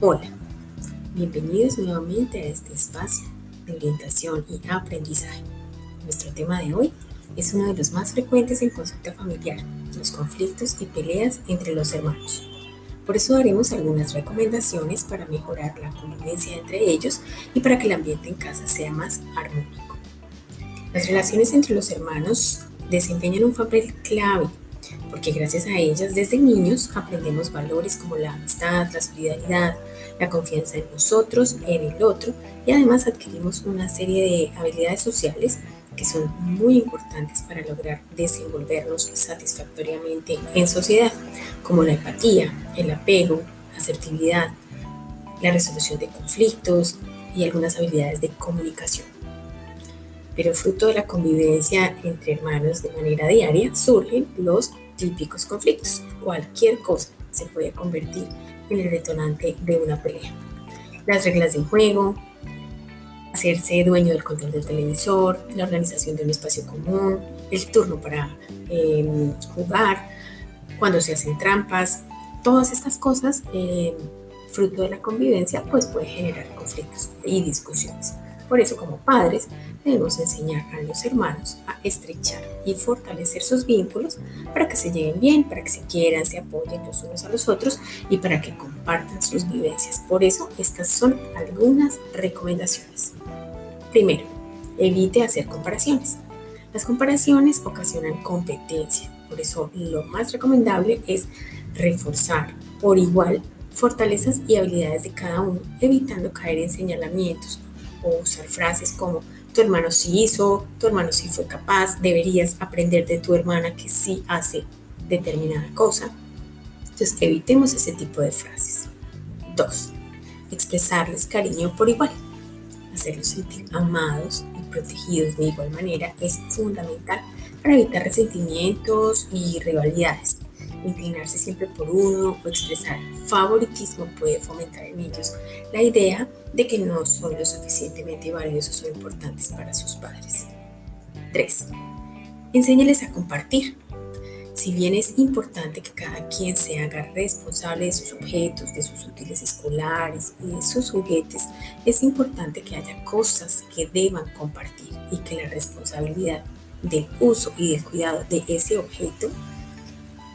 Hola, bienvenidos nuevamente a este espacio de orientación y aprendizaje. Nuestro tema de hoy es uno de los más frecuentes en consulta familiar, los conflictos y peleas entre los hermanos. Por eso daremos algunas recomendaciones para mejorar la convivencia entre ellos y para que el ambiente en casa sea más armónico. Las relaciones entre los hermanos desempeñan un papel clave porque gracias a ellas desde niños aprendemos valores como la amistad, la solidaridad, la confianza en nosotros, en el otro y además adquirimos una serie de habilidades sociales que son muy importantes para lograr desenvolvernos satisfactoriamente en sociedad, como la empatía, el apego, la asertividad, la resolución de conflictos y algunas habilidades de comunicación. Pero fruto de la convivencia entre hermanos de manera diaria surgen los típicos conflictos. Cualquier cosa se puede convertir en el detonante de una pelea. Las reglas del juego, hacerse dueño del control del televisor, la organización de un espacio común, el turno para em, jugar, cuando se hacen trampas, todas estas cosas, em, fruto de la convivencia, pues puede generar conflictos y discusiones. Por eso como padres debemos enseñar a los hermanos a estrechar y fortalecer sus vínculos para que se lleven bien, para que se quieran, se apoyen los unos a los otros y para que compartan sus vivencias. Por eso estas son algunas recomendaciones. Primero, evite hacer comparaciones. Las comparaciones ocasionan competencia, por eso lo más recomendable es reforzar por igual fortalezas y habilidades de cada uno, evitando caer en señalamientos o usar frases como tu hermano sí hizo, tu hermano sí fue capaz, deberías aprender de tu hermana que sí hace determinada cosa. Entonces evitemos ese tipo de frases. Dos, expresarles cariño por igual. Hacerlos sentir amados y protegidos de igual manera es fundamental para evitar resentimientos y rivalidades inclinarse siempre por uno o expresar favoritismo puede fomentar en ellos la idea de que no son lo suficientemente valiosos o importantes para sus padres. 3. Enséñales a compartir. Si bien es importante que cada quien se haga responsable de sus objetos, de sus útiles escolares y de sus juguetes, es importante que haya cosas que deban compartir y que la responsabilidad del uso y del cuidado de ese objeto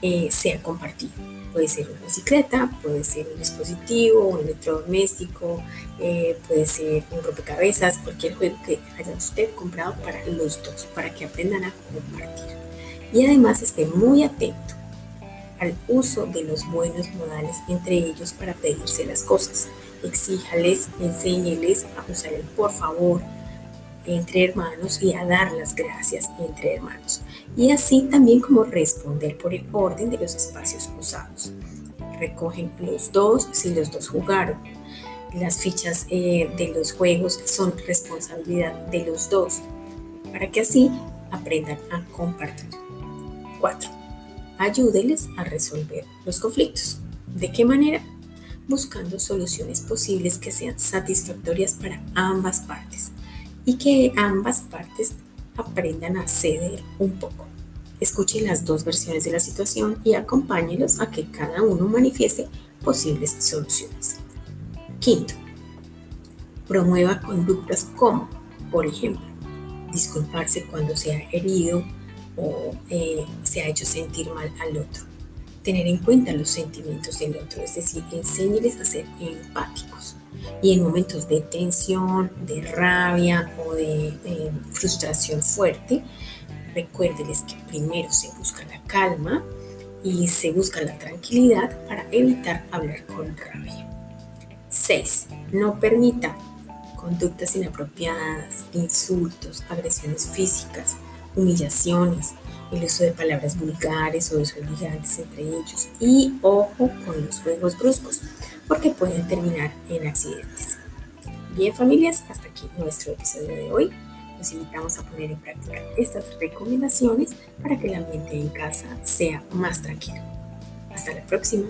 eh, sea compartido. Puede ser una bicicleta, puede ser un dispositivo, un electrodoméstico, eh, puede ser un rompecabezas, cualquier juego que haya usted comprado para los dos, para que aprendan a compartir. Y además esté muy atento al uso de los buenos modales entre ellos para pedirse las cosas. Exíjales, enséñeles a usar el por favor, entre hermanos y a dar las gracias entre hermanos. Y así también como responder por el orden de los espacios usados. Recogen los dos si los dos jugaron. Las fichas eh, de los juegos son responsabilidad de los dos, para que así aprendan a compartir. 4. Ayúdeles a resolver los conflictos. ¿De qué manera? Buscando soluciones posibles que sean satisfactorias para ambas partes y que ambas partes aprendan a ceder un poco. Escuchen las dos versiones de la situación y acompáñelos a que cada uno manifieste posibles soluciones. Quinto, promueva conductas como, por ejemplo, disculparse cuando se ha herido o eh, se ha hecho sentir mal al otro. Tener en cuenta los sentimientos del otro, es decir, enséñeles a ser empáticos y en momentos de tensión, de rabia o de, frustración fuerte, recuérdeles que primero se busca la calma y se busca la tranquilidad para evitar hablar con rabia. 6. No permita conductas inapropiadas, insultos, agresiones físicas, humillaciones, el uso de palabras vulgares o desobligantes entre ellos y ojo con los juegos bruscos porque pueden terminar en accidentes. Bien familias, hasta aquí nuestro episodio de hoy. Los invitamos a poner en práctica estas recomendaciones para que el ambiente en casa sea más tranquilo. Hasta la próxima.